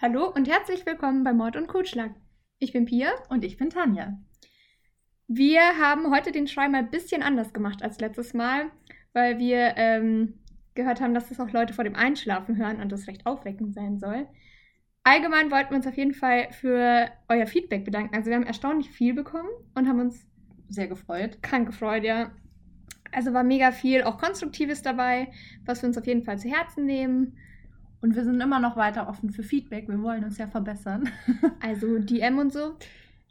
Hallo und herzlich willkommen bei Mord und Kotschlag. Ich bin Pia und ich bin Tanja. Wir haben heute den Schrei mal ein bisschen anders gemacht als letztes Mal, weil wir ähm, gehört haben, dass das auch Leute vor dem Einschlafen hören und das recht aufweckend sein soll. Allgemein wollten wir uns auf jeden Fall für euer Feedback bedanken. Also wir haben erstaunlich viel bekommen und haben uns sehr gefreut. Krank gefreut, ja. Also war mega viel, auch Konstruktives dabei, was wir uns auf jeden Fall zu Herzen nehmen. Und wir sind immer noch weiter offen für Feedback. Wir wollen uns ja verbessern. also DM und so.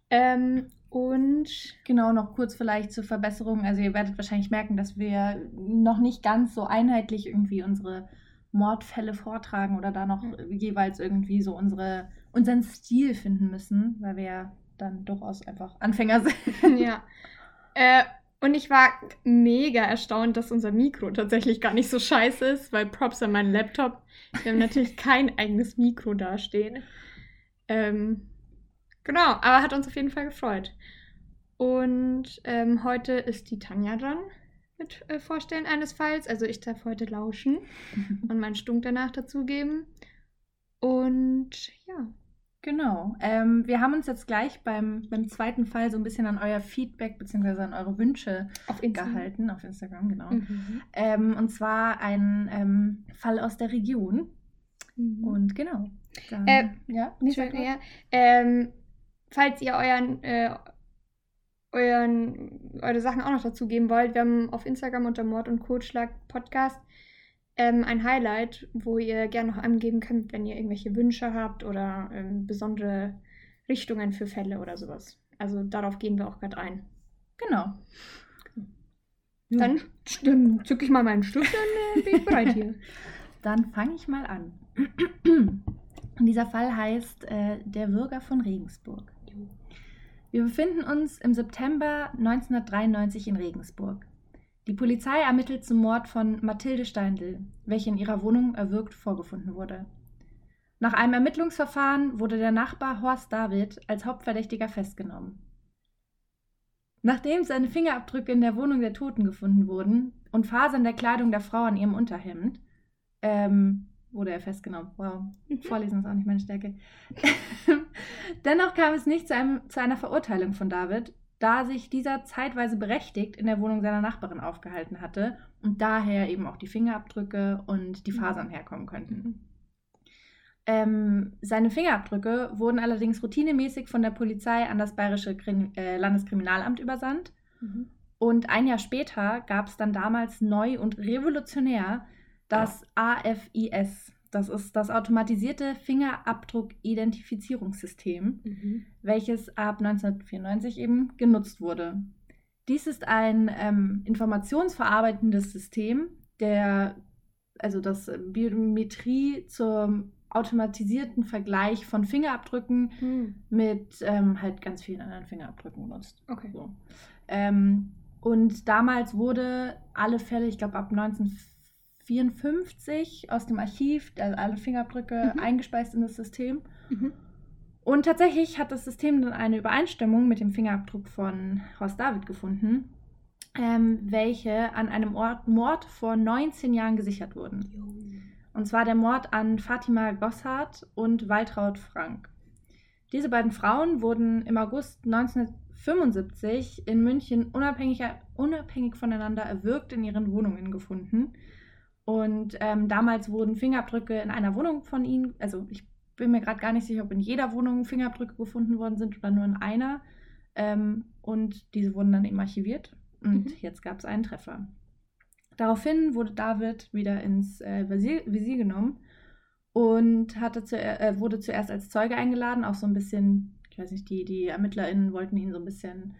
Ähm, und genau noch kurz vielleicht zur Verbesserung. Also ihr werdet wahrscheinlich merken, dass wir noch nicht ganz so einheitlich irgendwie unsere Mordfälle vortragen oder da noch jeweils irgendwie so unsere, unseren Stil finden müssen, weil wir ja dann durchaus einfach Anfänger sind. Ja. Äh, und ich war mega erstaunt, dass unser Mikro tatsächlich gar nicht so scheiße ist, weil Props an meinen Laptop. Wir haben natürlich kein eigenes Mikro dastehen. Ähm, genau, aber hat uns auf jeden Fall gefreut. Und ähm, heute ist die Tanja dran mit äh, Vorstellen eines Falls. Also ich darf heute lauschen und meinen Stunk danach dazugeben. Und ja, Genau. Ähm, wir haben uns jetzt gleich beim, beim zweiten Fall so ein bisschen an euer Feedback bzw. an eure Wünsche auf gehalten, auf Instagram, genau. Mhm. Ähm, und zwar ein ähm, Fall aus der Region. Mhm. Und genau. Dann, äh, ja, schön, ja. Ähm, falls ihr euren, äh, euren, eure Sachen auch noch dazu geben wollt, wir haben auf Instagram unter Mord und Kotschlag Podcast ähm, ein Highlight, wo ihr gerne noch angeben könnt, wenn ihr irgendwelche Wünsche habt oder ähm, besondere Richtungen für Fälle oder sowas. Also darauf gehen wir auch gerade ein. Genau. Dann, dann zücke ich mal meinen Stift, dann äh, bin ich bereit hier. Dann fange ich mal an. dieser Fall heißt äh, Der Bürger von Regensburg. Wir befinden uns im September 1993 in Regensburg. Die Polizei ermittelt zum Mord von Mathilde Steindl, welche in ihrer Wohnung erwürgt vorgefunden wurde. Nach einem Ermittlungsverfahren wurde der Nachbar Horst David als Hauptverdächtiger festgenommen. Nachdem seine Fingerabdrücke in der Wohnung der Toten gefunden wurden und Fasern der Kleidung der Frau an ihrem Unterhemd, ähm, wurde er festgenommen. Wow, mhm. vorlesen ist auch nicht meine Stärke. Dennoch kam es nicht zu, einem, zu einer Verurteilung von David, da sich dieser zeitweise berechtigt in der Wohnung seiner Nachbarin aufgehalten hatte und daher eben auch die Fingerabdrücke und die mhm. Fasern herkommen könnten. Ähm, seine Fingerabdrücke wurden allerdings routinemäßig von der Polizei an das Bayerische Krim äh, Landeskriminalamt übersandt. Mhm. Und ein Jahr später gab es dann damals neu und revolutionär das AFIS, das ist das automatisierte Fingerabdruck-Identifizierungssystem, mhm. welches ab 1994 eben genutzt wurde. Dies ist ein ähm, informationsverarbeitendes System, der also das Biometrie zum automatisierten Vergleich von Fingerabdrücken mhm. mit ähm, halt ganz vielen anderen Fingerabdrücken nutzt. Okay. So. Ähm, und damals wurde alle Fälle, ich glaube ab 1994, 54 aus dem Archiv, also alle Fingerabdrücke mhm. eingespeist in das System. Mhm. Und tatsächlich hat das System dann eine Übereinstimmung mit dem Fingerabdruck von Horst David gefunden, ähm, welche an einem Ort, Mord vor 19 Jahren gesichert wurden. Und zwar der Mord an Fatima Gosshardt und Waltraud Frank. Diese beiden Frauen wurden im August 1975 in München unabhängig, unabhängig voneinander erwürgt in ihren Wohnungen gefunden. Und ähm, damals wurden Fingerabdrücke in einer Wohnung von ihnen, also ich bin mir gerade gar nicht sicher, ob in jeder Wohnung Fingerabdrücke gefunden worden sind oder nur in einer. Ähm, und diese wurden dann eben archiviert. Und mhm. jetzt gab es einen Treffer. Daraufhin wurde David wieder ins äh, Visier, Visier, genommen und hatte zu, äh, wurde zuerst als Zeuge eingeladen, auch so ein bisschen, ich weiß nicht, die, die ErmittlerInnen wollten ihn so ein bisschen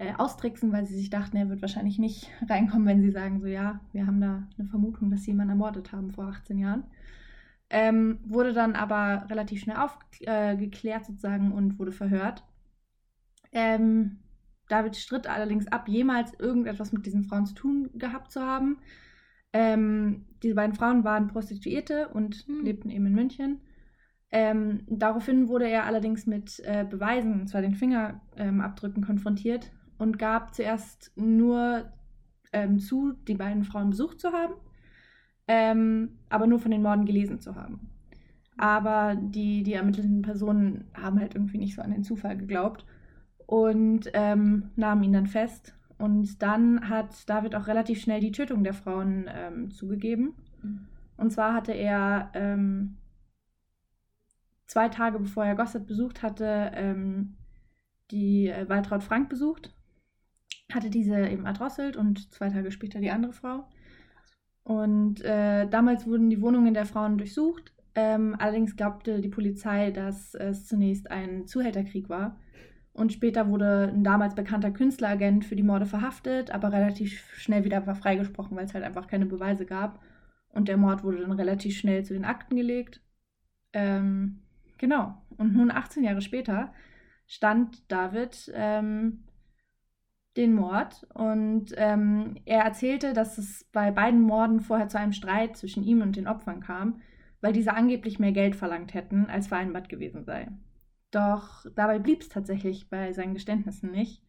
äh, austricksen, weil sie sich dachten, er wird wahrscheinlich nicht reinkommen, wenn sie sagen, so ja, wir haben da eine Vermutung, dass sie jemanden ermordet haben vor 18 Jahren. Ähm, wurde dann aber relativ schnell aufgeklärt äh, sozusagen und wurde verhört. Ähm, David stritt allerdings ab, jemals irgendetwas mit diesen Frauen zu tun gehabt zu haben. Ähm, diese beiden Frauen waren Prostituierte und hm. lebten eben in München. Ähm, daraufhin wurde er allerdings mit äh, Beweisen, und zwar den Fingerabdrücken, konfrontiert und gab zuerst nur ähm, zu, die beiden Frauen besucht zu haben, ähm, aber nur von den Morden gelesen zu haben. Aber die, die ermittelten Personen haben halt irgendwie nicht so an den Zufall geglaubt und ähm, nahmen ihn dann fest. Und dann hat David auch relativ schnell die Tötung der Frauen ähm, zugegeben. Mhm. Und zwar hatte er ähm, zwei Tage bevor er Gossett besucht hatte, ähm, die äh, Waltraud Frank besucht, hatte diese eben erdrosselt und zwei Tage später die andere Frau. Und äh, damals wurden die Wohnungen der Frauen durchsucht. Ähm, allerdings glaubte die Polizei, dass es zunächst ein Zuhälterkrieg war. Und später wurde ein damals bekannter Künstleragent für die Morde verhaftet, aber relativ schnell wieder freigesprochen, weil es halt einfach keine Beweise gab. Und der Mord wurde dann relativ schnell zu den Akten gelegt. Ähm, genau. Und nun 18 Jahre später stand David ähm, den Mord und ähm, er erzählte, dass es bei beiden Morden vorher zu einem Streit zwischen ihm und den Opfern kam, weil diese angeblich mehr Geld verlangt hätten, als vereinbart gewesen sei. Doch dabei blieb es tatsächlich bei seinen Geständnissen nicht.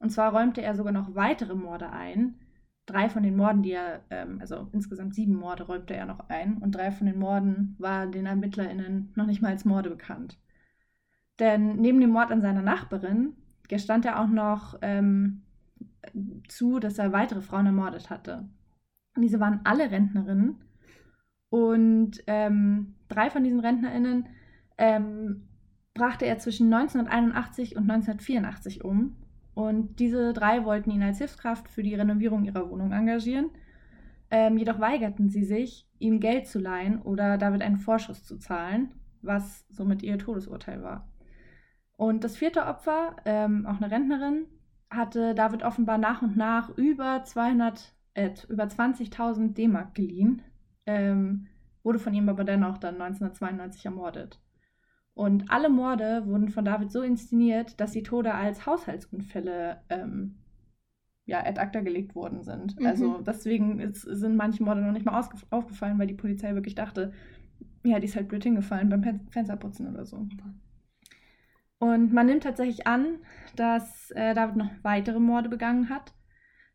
Und zwar räumte er sogar noch weitere Morde ein. Drei von den Morden, die er, ähm, also insgesamt sieben Morde räumte er noch ein. Und drei von den Morden waren den ErmittlerInnen noch nicht mal als Morde bekannt. Denn neben dem Mord an seiner Nachbarin gestand er auch noch ähm, zu, dass er weitere Frauen ermordet hatte. Und diese waren alle Rentnerinnen. Und ähm, drei von diesen RentnerInnen ähm, brachte er zwischen 1981 und 1984 um. Und diese drei wollten ihn als Hilfskraft für die Renovierung ihrer Wohnung engagieren. Ähm, jedoch weigerten sie sich, ihm Geld zu leihen oder David einen Vorschuss zu zahlen, was somit ihr Todesurteil war. Und das vierte Opfer, ähm, auch eine Rentnerin, hatte David offenbar nach und nach über 200, äh, über 20.000 D-Mark geliehen, ähm, wurde von ihm aber dennoch dann 1992 ermordet. Und alle Morde wurden von David so inszeniert, dass die Tode als Haushaltsunfälle ähm, ja, ad acta gelegt worden sind. Mhm. Also deswegen ist, sind manche Morde noch nicht mal aufgefallen, weil die Polizei wirklich dachte, ja, die ist halt blöd hingefallen beim Pen Fensterputzen oder so. Und man nimmt tatsächlich an, dass äh, David noch weitere Morde begangen hat.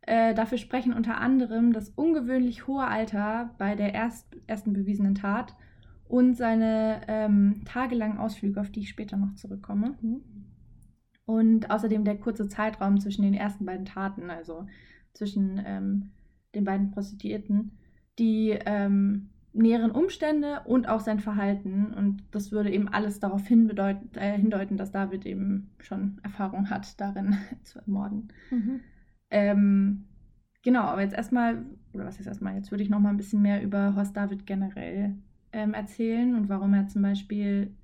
Äh, dafür sprechen unter anderem das ungewöhnlich hohe Alter bei der erst, ersten bewiesenen Tat und seine ähm, tagelangen Ausflüge, auf die ich später noch zurückkomme. Mhm. Und außerdem der kurze Zeitraum zwischen den ersten beiden Taten, also zwischen ähm, den beiden Prostituierten, die ähm, näheren Umstände und auch sein Verhalten. Und das würde eben alles darauf hindeuten, äh, hindeuten, dass David eben schon Erfahrung hat, darin zu ermorden. Mhm. Ähm, genau, aber jetzt erstmal, oder was ist erstmal, jetzt würde ich noch mal ein bisschen mehr über Horst David generell ähm, erzählen und warum er zum Beispiel,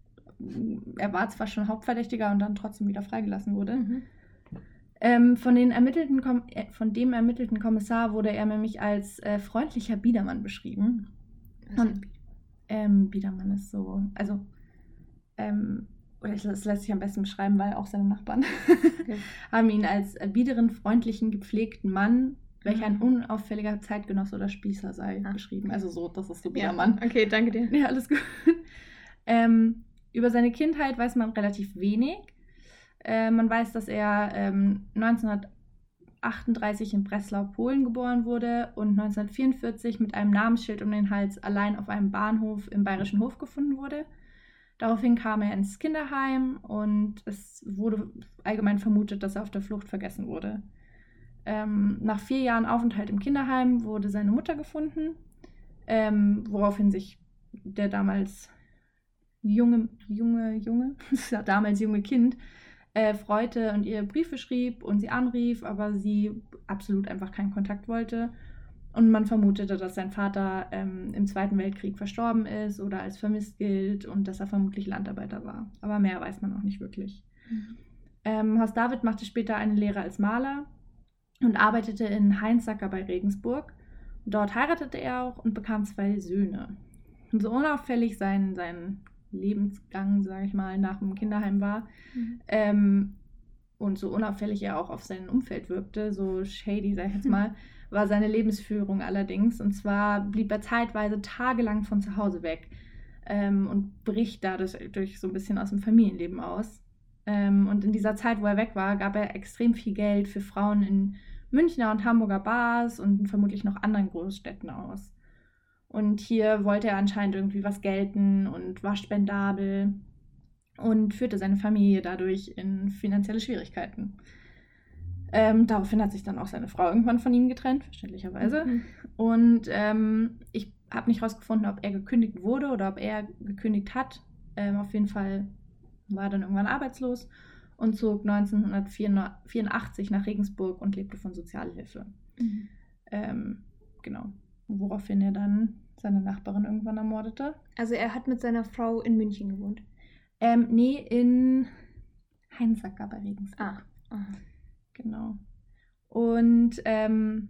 er war zwar schon Hauptverdächtiger und dann trotzdem wieder freigelassen wurde. Mhm. Ähm, von, den ermittelten äh, von dem ermittelten Kommissar wurde er nämlich als äh, freundlicher Biedermann beschrieben. Und, ähm, Biedermann ist so, also, ähm, oder das lässt sich am besten beschreiben, weil auch seine Nachbarn okay. haben ihn als äh, biederen, freundlichen, gepflegten Mann welcher ein mhm. unauffälliger Zeitgenosse oder Spießer sei, ah. beschrieben. Also so, das ist so ja. Mann. Okay, danke dir. Ja, alles gut. ähm, über seine Kindheit weiß man relativ wenig. Äh, man weiß, dass er ähm, 1938 in Breslau, Polen geboren wurde und 1944 mit einem Namensschild um den Hals allein auf einem Bahnhof im Bayerischen Hof gefunden wurde. Daraufhin kam er ins Kinderheim und es wurde allgemein vermutet, dass er auf der Flucht vergessen wurde. Ähm, nach vier Jahren Aufenthalt im Kinderheim wurde seine Mutter gefunden, ähm, woraufhin sich der damals junge, junge, junge, damals junge Kind äh, freute und ihr Briefe schrieb und sie anrief, aber sie absolut einfach keinen Kontakt wollte. Und man vermutete, dass sein Vater ähm, im Zweiten Weltkrieg verstorben ist oder als vermisst gilt und dass er vermutlich Landarbeiter war. Aber mehr weiß man auch nicht wirklich. Mhm. Ähm, Horst David machte später eine Lehre als Maler und arbeitete in Heinzacker bei Regensburg. Dort heiratete er auch und bekam zwei Söhne. Und so unauffällig sein, sein Lebensgang, sage ich mal, nach dem Kinderheim war mhm. ähm, und so unauffällig er auch auf sein Umfeld wirkte, so shady, sage ich jetzt mal, war seine Lebensführung allerdings. Und zwar blieb er zeitweise tagelang von zu Hause weg ähm, und bricht dadurch so ein bisschen aus dem Familienleben aus. Ähm, und in dieser Zeit, wo er weg war, gab er extrem viel Geld für Frauen in Münchner und Hamburger Bars und vermutlich noch anderen Großstädten aus. Und hier wollte er anscheinend irgendwie was gelten und war spendabel und führte seine Familie dadurch in finanzielle Schwierigkeiten. Ähm, daraufhin hat sich dann auch seine Frau irgendwann von ihm getrennt, verständlicherweise. Mhm. Und ähm, ich habe nicht herausgefunden, ob er gekündigt wurde oder ob er gekündigt hat. Ähm, auf jeden Fall war er dann irgendwann arbeitslos und zog 1984 nach Regensburg und lebte von Sozialhilfe. Mhm. Ähm, genau. Woraufhin er dann seine Nachbarin irgendwann ermordete. Also er hat mit seiner Frau in München gewohnt. Ähm, nee, in Heinsacker bei Regensburg. Ah. Aha. Genau. Und ähm,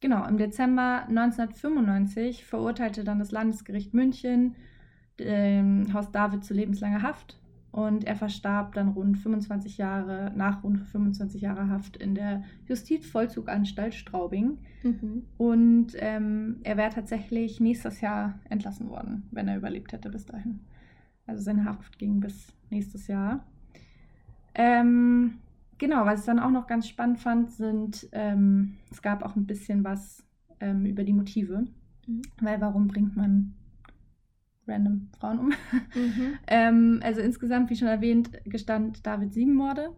genau, im Dezember 1995 verurteilte dann das Landesgericht München ähm, Haus David zu lebenslanger Haft und er verstarb dann rund 25 Jahre, nach rund 25 Jahre Haft in der Justizvollzuganstalt Straubing. Mhm. Und ähm, er wäre tatsächlich nächstes Jahr entlassen worden, wenn er überlebt hätte bis dahin. Also seine Haft ging bis nächstes Jahr. Ähm, genau, was ich dann auch noch ganz spannend fand, sind, ähm, es gab auch ein bisschen was ähm, über die Motive. Mhm. Weil warum bringt man random Frauen um? Mhm. ähm, also insgesamt, wie schon erwähnt, gestand David sieben Morde.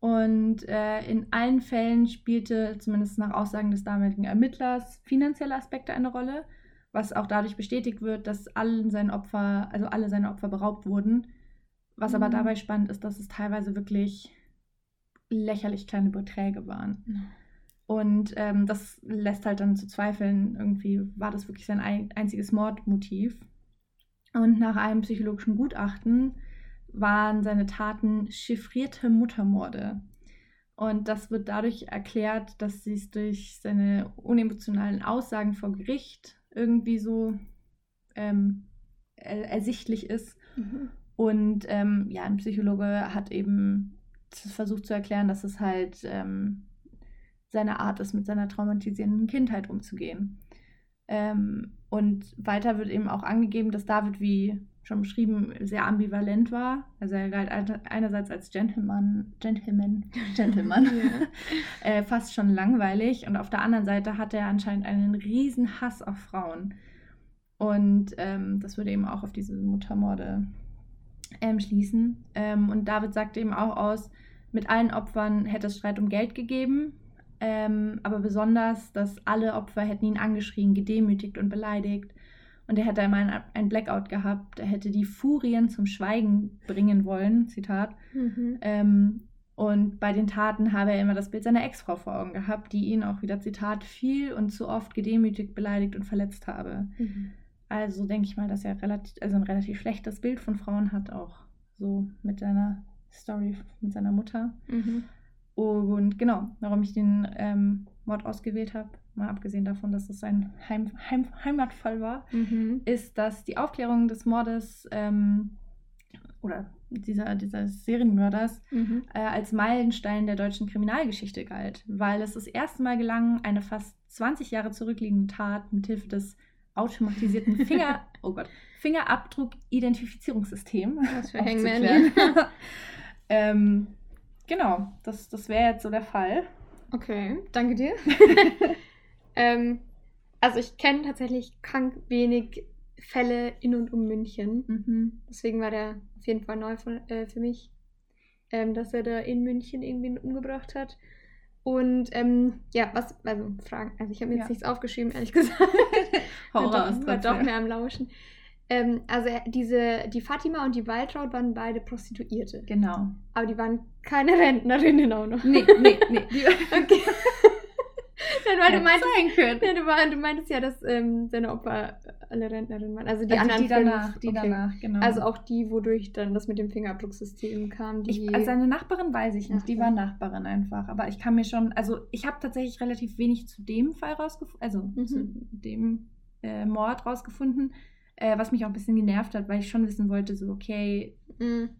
Und äh, in allen Fällen spielte, zumindest nach Aussagen des damaligen Ermittlers, finanzielle Aspekte eine Rolle was auch dadurch bestätigt wird, dass allen seinen Opfer, also alle seine Opfer beraubt wurden. Was mhm. aber dabei spannend ist, dass es teilweise wirklich lächerlich kleine Beträge waren. Mhm. Und ähm, das lässt halt dann zu zweifeln, irgendwie war das wirklich sein ein einziges Mordmotiv. Und nach einem psychologischen Gutachten waren seine Taten chiffrierte Muttermorde. Und das wird dadurch erklärt, dass sie es durch seine unemotionalen Aussagen vor Gericht irgendwie so ähm, ersichtlich ist. Mhm. Und ähm, ja, ein Psychologe hat eben versucht zu erklären, dass es halt ähm, seine Art ist, mit seiner traumatisierenden Kindheit umzugehen. Ähm, und weiter wird eben auch angegeben, dass David, wie schon beschrieben, sehr ambivalent war. Also er galt einerseits als Gentleman, Gentleman, Gentleman, äh, fast schon langweilig. Und auf der anderen Seite hatte er anscheinend einen riesen Hass auf Frauen. Und ähm, das würde eben auch auf diese Muttermorde ähm, schließen. Ähm, und David sagte eben auch aus, mit allen Opfern hätte es Streit um Geld gegeben. Ähm, aber besonders, dass alle Opfer hätten ihn angeschrien, gedemütigt und beleidigt und er hätte einmal ein Blackout gehabt, er hätte die Furien zum Schweigen bringen wollen, Zitat. Mhm. Ähm, und bei den Taten habe er immer das Bild seiner Ex-Frau vor Augen gehabt, die ihn auch wieder, Zitat, viel und zu oft gedemütigt, beleidigt und verletzt habe. Mhm. Also denke ich mal, dass er relativ, also ein relativ schlechtes Bild von Frauen hat, auch so mit seiner Story mit seiner Mutter. Mhm. Und genau, warum ich den ähm, Mord ausgewählt habe, mal abgesehen davon, dass es ein Heim, Heim, Heimatfall war, mhm. ist, dass die Aufklärung des Mordes ähm, oder dieser, dieses Serienmörders mhm. äh, als Meilenstein der deutschen Kriminalgeschichte galt, weil es das erste Mal gelang, eine fast 20 Jahre zurückliegende Tat mithilfe des automatisierten Finger, oh Gott, Fingerabdruck-Identifizierungssystem aufzuklären. ähm, genau, das, das wäre jetzt so der Fall. Okay, danke dir. ähm, also ich kenne tatsächlich krank wenig Fälle in und um München. Mhm. Deswegen war der auf jeden Fall neu von, äh, für mich, ähm, dass er da in München irgendwen umgebracht hat. Und ähm, ja, was, also Fragen, also ich habe mir jetzt ja. nichts aufgeschrieben, ehrlich gesagt. Horror war doch, war doch mehr am Lauschen. Ähm, also diese, die Fatima und die Waltraud waren beide Prostituierte. Genau. Aber die waren keine Rentnerinnen auch noch. Nee, nee, nee. Die, okay. Nein, weil du meintest, sein Ja, du, du, meintest ja, dass ähm, seine Opfer alle Rentnerinnen waren. Also die also anderen die danach, fünf, die okay. danach, genau. Also auch die, wodurch dann das mit dem Fingerabdrucksystem kam. Ich, also seine Nachbarin weiß ich nicht, Ach, die war Nachbarin einfach. Aber ich kann mir schon, also ich habe tatsächlich relativ wenig zu dem Fall rausgefunden, also mhm. zu dem äh, Mord rausgefunden. Äh, was mich auch ein bisschen genervt hat, weil ich schon wissen wollte, so, okay, mhm.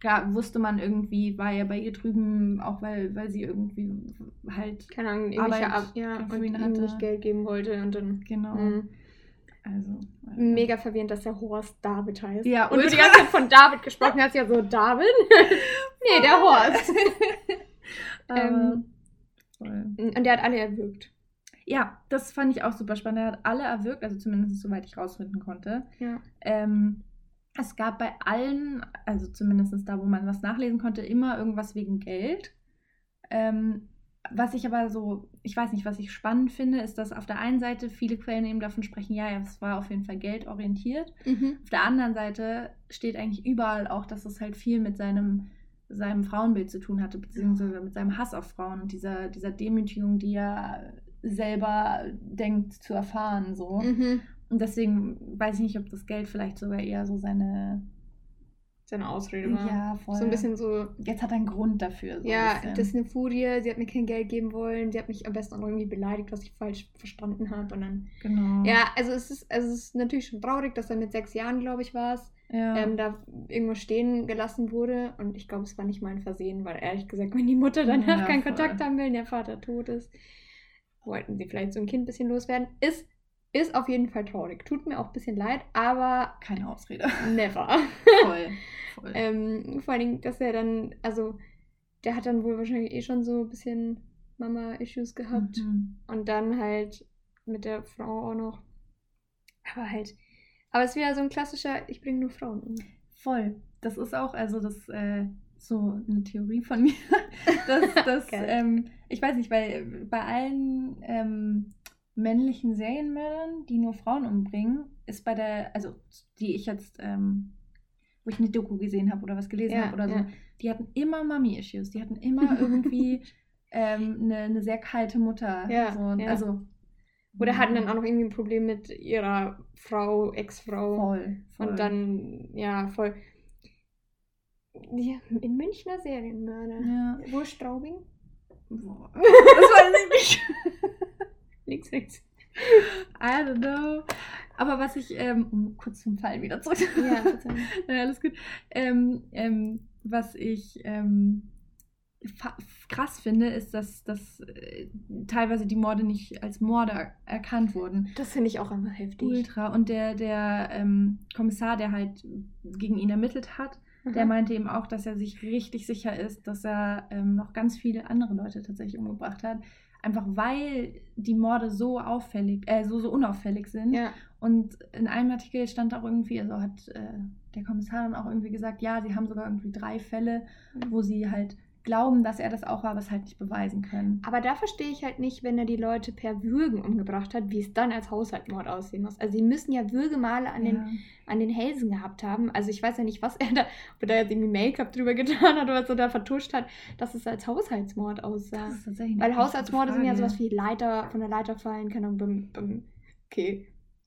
klar, wusste man irgendwie, war er bei ihr drüben, auch weil, weil sie irgendwie halt. Keine Ahnung, irgendwelche Ab ja, und ihm hatte. nicht Geld geben wollte und dann. Genau. Mh. Also, also. Mega verwirrend, dass der Horst David heißt. Ja, und du die ganze Zeit von David gesprochen hast, ja so, David? nee, der Horst. ähm, voll. Und der hat alle erwürgt. Ja, das fand ich auch super spannend. Er hat alle erwürgt, also zumindest soweit ich rausfinden konnte. Ja. Ähm, es gab bei allen, also zumindest da, wo man was nachlesen konnte, immer irgendwas wegen Geld. Ähm, was ich aber so, ich weiß nicht, was ich spannend finde, ist, dass auf der einen Seite viele Quellen eben davon sprechen, ja, es war auf jeden Fall geldorientiert. Mhm. Auf der anderen Seite steht eigentlich überall auch, dass es halt viel mit seinem, seinem Frauenbild zu tun hatte, beziehungsweise mit seinem Hass auf Frauen und dieser, dieser Demütigung, die er selber denkt zu erfahren. So. Mhm. Und deswegen weiß ich nicht, ob das Geld vielleicht sogar eher so seine. Seine Ausrede war. Ja, voll. So ein bisschen so, Jetzt hat er einen Grund dafür. So ja, ein das ist eine Furie, sie hat mir kein Geld geben wollen, sie hat mich am besten auch irgendwie beleidigt, was ich falsch verstanden habe. Und dann. Genau. Ja, also es ist, also es ist natürlich schon traurig, dass er mit sechs Jahren, glaube ich, war es, ja. ähm, da irgendwo stehen gelassen wurde. Und ich glaube, es war nicht mal ein Versehen, weil ehrlich gesagt, wenn die Mutter danach Ja, keinen voll. Kontakt haben will und der Vater tot ist, wollten sie vielleicht so ein Kind ein bisschen loswerden. Ist, ist auf jeden Fall traurig. Tut mir auch ein bisschen leid, aber Keine Ausrede. never. voll. voll. ähm, vor allen Dingen, dass er dann, also der hat dann wohl wahrscheinlich eh schon so ein bisschen Mama-Issues gehabt. Mhm. Und dann halt mit der Frau auch noch. Aber halt. Aber es ist wieder so ein klassischer, ich bringe nur Frauen um. Voll. Das ist auch, also das äh, so eine Theorie von mir. dass, dass, ähm, ich weiß nicht, weil bei allen ähm, männlichen Serienmördern, die nur Frauen umbringen, ist bei der, also die ich jetzt, ähm, wo ich eine Doku gesehen habe oder was gelesen Ja, habe oder so, ja. die hatten immer Mummy-Issues. Die hatten immer irgendwie ähm, eine, eine sehr kalte Mutter. Ja, so. Also, Oder hatten dann auch noch irgendwie ein Problem mit ihrer Frau, Ex-Frau. voll, voll. Und dann, ja, voll. Ja, in Münchner Serienmörder. Ja. Wo ist Straubing? Boah. Das weiß ich nicht. Links, rechts. I don't know. Aber was ich, ähm, um kurz zum Fall wieder zurück. Ja, ja, alles gut. Ähm, ähm, was ich ähm, krass finde, ist, dass, dass äh, teilweise die Morde nicht als Morde er erkannt wurden. Das finde ich auch einfach heftig. Ultra. Und der, der ähm, Kommissar, der halt gegen ihn ermittelt hat, der Mhm. meinte eben auch, dass er sich richtig sicher ist, dass er ähm, noch ganz viele andere Leute tatsächlich umgebracht hat. Einfach weil die Morde so auffällig, äh, so, so unauffällig sind. Ja, Und in einem Artikel stand auch irgendwie, also hat äh, der Kommissar dann auch irgendwie gesagt, ja, sie haben sogar irgendwie drei Fälle, wo sie halt glauben, dass er das auch war, aber es halt nicht beweisen können. aber da verstehe ich halt nicht, wenn er die Leute per Würgen umgebracht hat, wie es dann als Haushaltsmord aussehen muss. Also sie müssen ja Würgemale an, den, ja. an den Hälsen gehabt haben. Also ich weiß ja nicht, was er da, ob er da jetzt irgendwie Make-up drüber getan hat oder was er da vertuscht hat, dass es als Haushaltsmord aussah. Weil Haushaltsmorde sind ja sowas wie Leiter, von der Leiter fallen, keine Ahnung, beim, beim okay,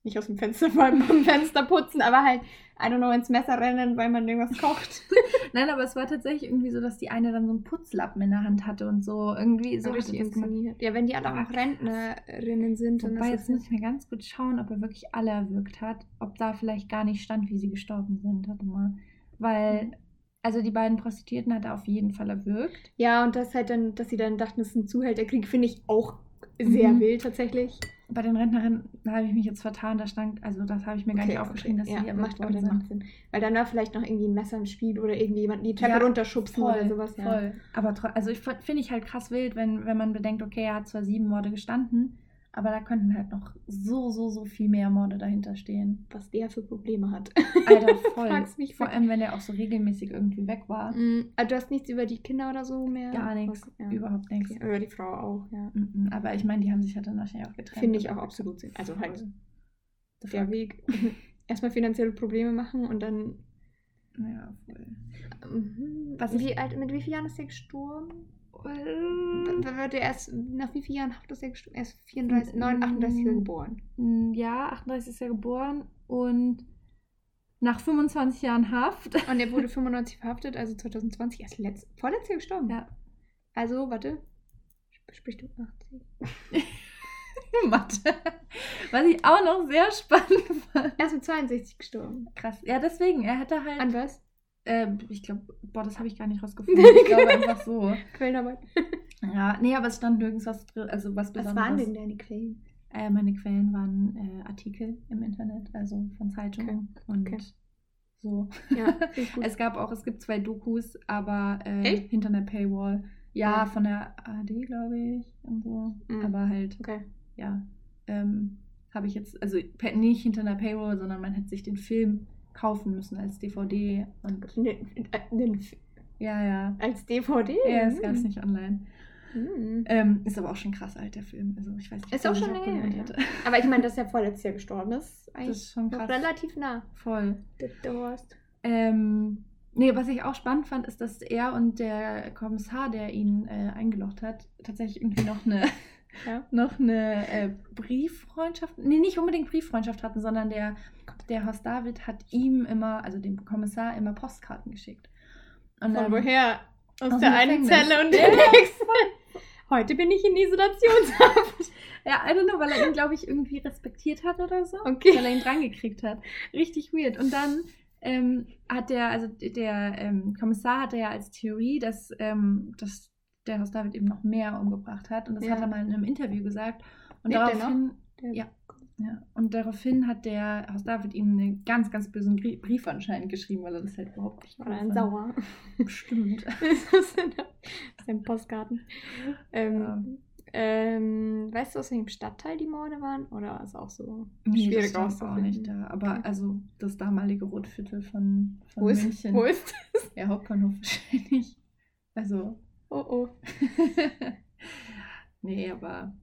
nicht aus dem Fenster beim Fenster putzen, aber halt, I don't know, ins Messer rennen, weil man irgendwas kocht. Nein, aber es war tatsächlich irgendwie so, dass die eine dann so einen Putzlappen in der Hand hatte und so irgendwie so richtig das gemacht. Ja, wenn die alle auch. Rentnerinnen sind, dann Wobei, ist jetzt muss ich mir ganz gut schauen, ob er wirklich alle erwürgt hat. Ob da vielleicht gar nicht stand, wie sie gestorben sind. Warte mal. Weil, Mhm. also die beiden Prostituierten hat er auf jeden Fall erwürgt. Ja, und das halt dann, dass sie dann dachten, es ist ein Zuhälterkrieg, finde ich auch sehr Mhm. wild tatsächlich. Bei den Rentnerinnen, habe ich mich jetzt vertan, da stand, also das habe ich mir gar nicht aufgeschrieben, dass ja, sie erwürgt macht, sind. macht Sinn. Weil dann war vielleicht noch irgendwie ein Messer im Spiel oder irgendwie jemand die Treppe Ja, runterschubsen Voll, oder sowas. Ja. voll. Aber also ich finde ich halt krass wild, wenn, wenn man bedenkt, okay, er hat zwar sieben Morde gestanden, aber da könnten halt noch so, so, so viel mehr Morde dahinter stehen. Was der für Probleme hat. Alter, voll. Mich Vor allem, wenn er auch so regelmäßig irgendwie weg war. Mm, ah, du hast nichts über die Kinder oder so mehr? Gar nichts, ja. überhaupt nichts. Okay, Über die Frau auch, ja. Mhm, Aber ich meine, die haben sich ja dann wahrscheinlich auch getrennt. Finde ich auch absolut Sinn. Also halt der fuck? Weg. Erstmal finanzielle Probleme machen und dann. Ja, voll. Mhm. Was wie alt, mit wie vielen Jahren ist er gestorben? W- Wird er erst, nach wie vielen Jahren Haft ist er gestorben? Er ist 34, 9, 38 ist geboren. Ja, 38 ist er geboren und nach 25 Jahren Haft. Und er wurde 95 verhaftet, also 2020 erst letzt, vorletztes Jahr gestorben. Ja. Also, warte. Sp- Sprich du 80. Mathe. Was ich auch noch sehr spannend fand. Er ist mit 62 gestorben. Krass. Ja, deswegen, er hätte halt. An was? Äh, ich glaube, boah, das habe ich gar nicht rausgefunden. Ich glaube einfach so. Quellenarbeit. Ja, nee, aber es stand nirgends was drin, also was Was waren denn deine Quellen? Äh, meine Quellen waren äh, Artikel im Internet, also von Zeitungen und okay. so. Ja. Es gab auch, es gibt zwei Dokus, aber äh, hinter einer Paywall. Ja, von der ARD, glaube ich. Und so. Mhm. Aber halt, Okay. ja, ähm, habe ich jetzt, also nicht hinter einer Paywall, sondern man hätte sich den Film kaufen müssen als DVD. Und äh, den, ja, ja. als DVD? Ja, das gab es Mhm. nicht online. Mhm. Ähm, ist aber auch schon krass alt, der Film. Also ich weiß nicht, Ist auch schon länger her, hätte. Aber ich meine, dass er vorletztes Jahr gestorben ist. Das Eigentlich ist schon krass. relativ nah. Voll. Der Horst. Ähm, nee, was ich auch spannend fand, ist, dass er und der Kommissar, der ihn äh, eingelocht hat, tatsächlich irgendwie noch eine, Ja. noch eine äh, Brieffreundschaft, nee, nicht unbedingt Brieffreundschaft hatten, sondern der, der Horst David hat ihm immer, also dem Kommissar, immer Postkarten geschickt. Und Von dann- woher? Aus, Aus der einen. Zelle und der nächsten. Heute bin ich in Isolationshaft. Ja, I don't know, weil er ihn, glaube ich, irgendwie respektiert hat oder so. Okay. Weil er ihn drangekriegt hat. Richtig weird. Und dann ähm, hat der, also der ähm, Kommissar hatte ja als Theorie, dass, ähm, dass der Horst David eben noch mehr umgebracht hat. Und das Ja. hat er mal in einem Interview gesagt. Und Lebt daraufhin, Der- Ja. Ja, und daraufhin hat der Horst David ihm einen ganz, ganz bösen Brief anscheinend geschrieben, weil er das halt überhaupt nicht War ein sauer. Bestimmt. das das sind Postkarten. Ähm, Ja. ähm, weißt du, aus welchem Stadtteil die Morde waren? Oder war es auch so Nee, schwierig das stand auch auszufinden? nicht da. Aber Okay. also das damalige Rotviertel von, von Wo ist, München. wo ist Ja, Hauptbahnhof wahrscheinlich. Also. Oh oh. nee, aber.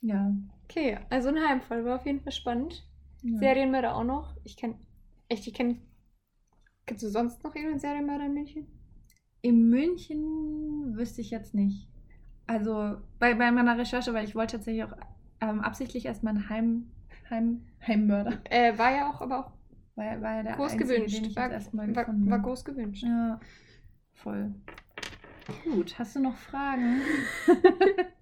Ja. Okay, also ein Heimfall war auf jeden Fall spannend. ja. Serienmörder auch noch. Ich kenne, echt, ich kenne. Kennst du sonst noch irgendeinen Serienmörder in München? In München wüsste ich jetzt nicht. Also bei, bei meiner Recherche, weil ich wollte tatsächlich auch ähm, absichtlich erstmal einen Heim, Heim, Heimmörder. Äh, war ja auch, aber auch War, war ja der groß einzige, gewünscht. War, war, war groß gewünscht. Ja, voll. Gut, hast du noch Fragen?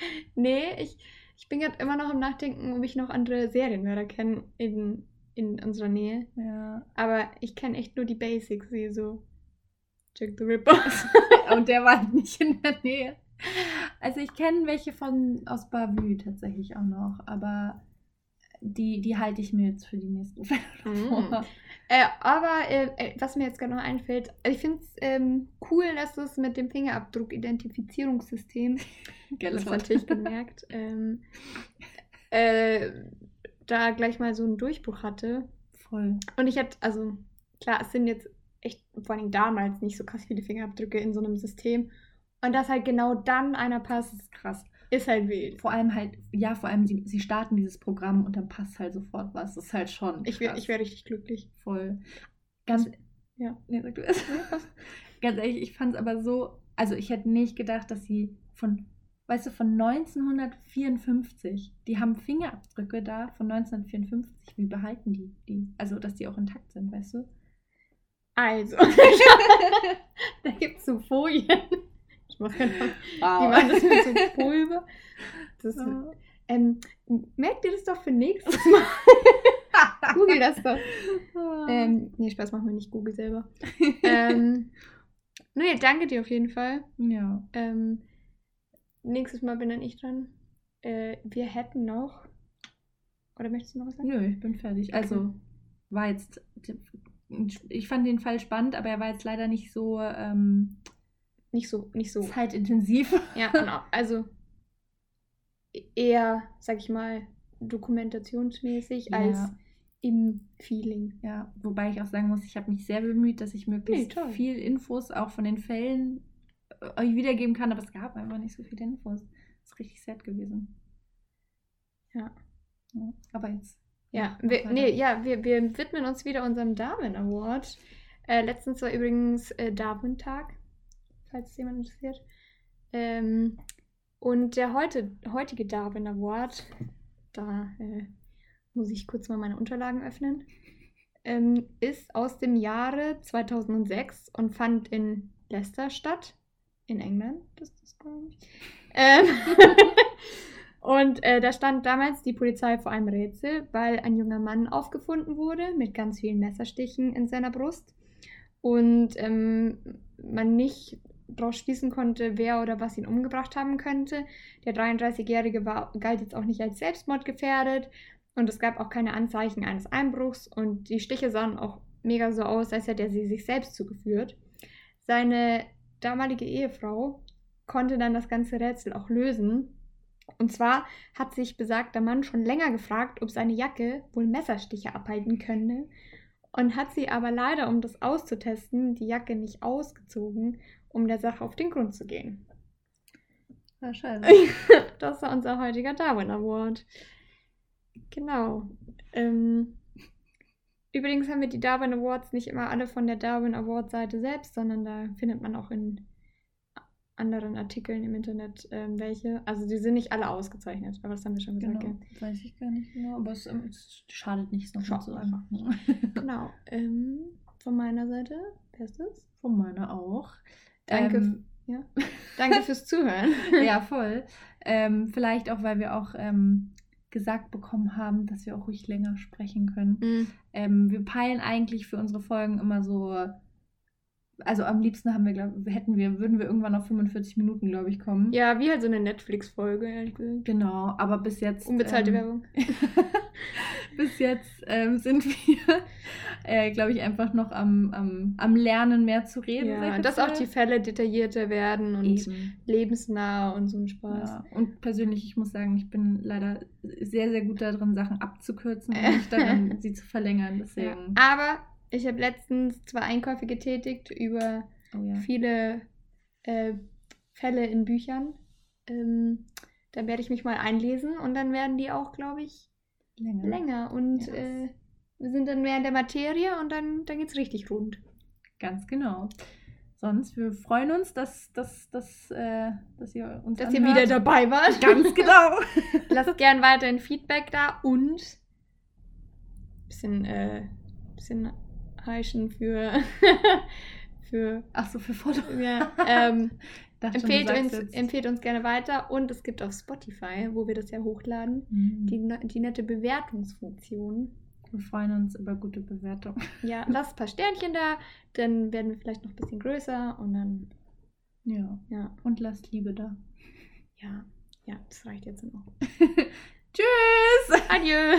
Nee, ich, ich bin gerade immer noch am Nachdenken, ob ich noch andere Serienmörder kenne in, in unserer Nähe. ja. Aber ich kenne echt nur die Basics, wie so Jack the Ripper. Und der war halt nicht in der Nähe. Also ich kenne welche von aus Bavü tatsächlich auch noch, aber die, die halte ich mir jetzt für die nächsten Fälle vor. Äh, aber äh, äh, was mir jetzt gerade noch einfällt, ich finde es ähm, cool, dass du es mit dem Fingerabdruck-Identifizierungssystem, Geiles das natürlich gemerkt, ähm, äh, da gleich mal so einen Durchbruch hatte. Voll. Und ich hätte, also klar, es sind jetzt echt, vor allem damals, nicht so krass viele Fingerabdrücke in so einem System. Und dass halt genau dann einer passt, ist krass. Ist halt wild. Vor allem halt, ja, vor allem sie, sie starten dieses Programm und dann passt halt sofort was. Das ist halt schon. Ich wäre krass. ich wär richtig glücklich. voll. Ganz, Ja. nee, sag du es. Ganz ehrlich, ich fand es aber so, also ich hätte nicht gedacht, dass sie von, weißt du, von 1954, die haben Fingerabdrücke da von 1954, wie behalten die die? Also, dass die auch intakt sind, weißt du? Also, da gibt es so Folien. Ich genau. Die Wow. machen das mit so Pulver. Das, Ja. ähm, merkt ihr das doch für nächstes Mal? Google das doch. Ähm, nee, Spaß machen wir nicht, Google selber. ähm, nee, danke dir auf jeden Fall. ja. Ähm, nächstes Mal bin dann ich dran. Äh, wir hätten noch. Oder möchtest du noch was sagen? Nö, ich bin fertig. Also, war jetzt, ich fand den Fall spannend, aber er war jetzt leider nicht so ähm, Nicht so, nicht so. zeitintensiv. Ja, genau. Also eher, sag ich mal, dokumentationsmäßig Ja. als im Feeling. Ja, wobei ich auch sagen muss, ich habe mich sehr bemüht, dass ich möglichst Nee, viel Infos auch von den Fällen äh, euch wiedergeben kann, aber es gab einfach nicht so viele Infos. Das ist richtig sad gewesen. Ja. ja aber jetzt. Ja, wir, nee, ja, wir, wir widmen uns wieder unserem Darwin Award. Äh, letztens war übrigens äh, Darwin-Tag, falls es jemand interessiert. Ähm, und der heute, heutige Darwin Award, da äh, muss ich kurz mal meine Unterlagen öffnen, ähm, ist aus dem Jahre 2006 und fand in Leicester statt, in England. Das ist das, glaube ich. Ähm, und äh, da stand damals die Polizei vor einem Rätsel, weil ein junger Mann aufgefunden wurde mit ganz vielen Messerstichen in seiner Brust und ähm, man nicht daraus schließen konnte, wer oder was ihn umgebracht haben könnte. Der 33-Jährige war, galt jetzt auch nicht als selbstmordgefährdet und es gab auch keine Anzeichen eines Einbruchs und die Stiche sahen auch mega so aus, als hätte er sie sich selbst zugeführt. Seine damalige Ehefrau konnte dann das ganze Rätsel auch lösen. Und zwar hat sich besagter Mann schon länger gefragt, ob seine Jacke wohl Messerstiche abhalten könne und hat sie aber leider, um das auszutesten, die Jacke nicht ausgezogen, um der Sache auf den Grund zu gehen. Ja, scheiße. das war unser heutiger Darwin Award. Genau. Ähm, übrigens haben wir die Darwin Awards nicht immer alle von der Darwin Award Seite selbst, sondern da findet man auch in anderen Artikeln im Internet ähm, welche. Also die sind nicht alle ausgezeichnet, aber das haben wir schon gesagt. Genau, gell? weiß ich gar nicht genau, aber es, ähm, es schadet nicht, es noch Schaut zu einfach. Genau. Ähm, von meiner Seite, wer ist das? Von meiner auch. Danke, Ähm, ja. Danke fürs Zuhören. ja, voll. Ähm, vielleicht auch, weil wir auch ähm, gesagt bekommen haben, dass wir auch ruhig länger sprechen können. Mm, Ähm, wir peilen eigentlich für unsere Folgen immer so, also am liebsten haben wir, glaub, hätten wir, würden wir irgendwann auf 45 Minuten, glaube ich, kommen. Ja, wie halt so eine Netflix-Folge, ehrlich gesagt. Genau, aber bis jetzt. Unbezahlte ähm, Werbung. bis jetzt ähm, sind wir, äh, glaube ich, einfach noch am, am, am Lernen mehr zu reden. Ja, dass auch die Fälle detaillierter werden und Eben. lebensnah und so ein Spaß. Ja. Und persönlich, ich muss sagen, ich bin leider sehr, sehr gut darin, Sachen abzukürzen und nicht darin, sie zu verlängern. Ja. Deswegen. Aber ich habe letztens zwei Einkäufe getätigt über Oh ja. viele äh, Fälle in Büchern. Ähm, da werde ich mich mal einlesen und dann werden die auch, glaube ich, Länger. länger. Und Yes. äh, wir sind dann mehr in der Materie und dann, dann geht es richtig rund. Ganz genau. Sonst, wir freuen uns, dass, dass, dass, äh, dass ihr uns Dass ihr anhört. wieder dabei wart. Ganz genau. Lasst gern weiterhin Feedback da und bisschen, äh, bisschen heischen für, für Ach so, für Foto. ja, ähm, schon, empfehlt, uns, jetzt- empfehlt uns gerne weiter und es gibt auf Spotify, wo wir das ja hochladen, Mhm. die, ne- die nette Bewertungsfunktion. Wir freuen uns über gute Bewertung. Ja, lasst ein paar Sternchen da, dann werden wir vielleicht noch ein bisschen größer und dann, Ja. ja, Und lasst Liebe da. ja, ja, das reicht jetzt noch. Tschüss! Adieu!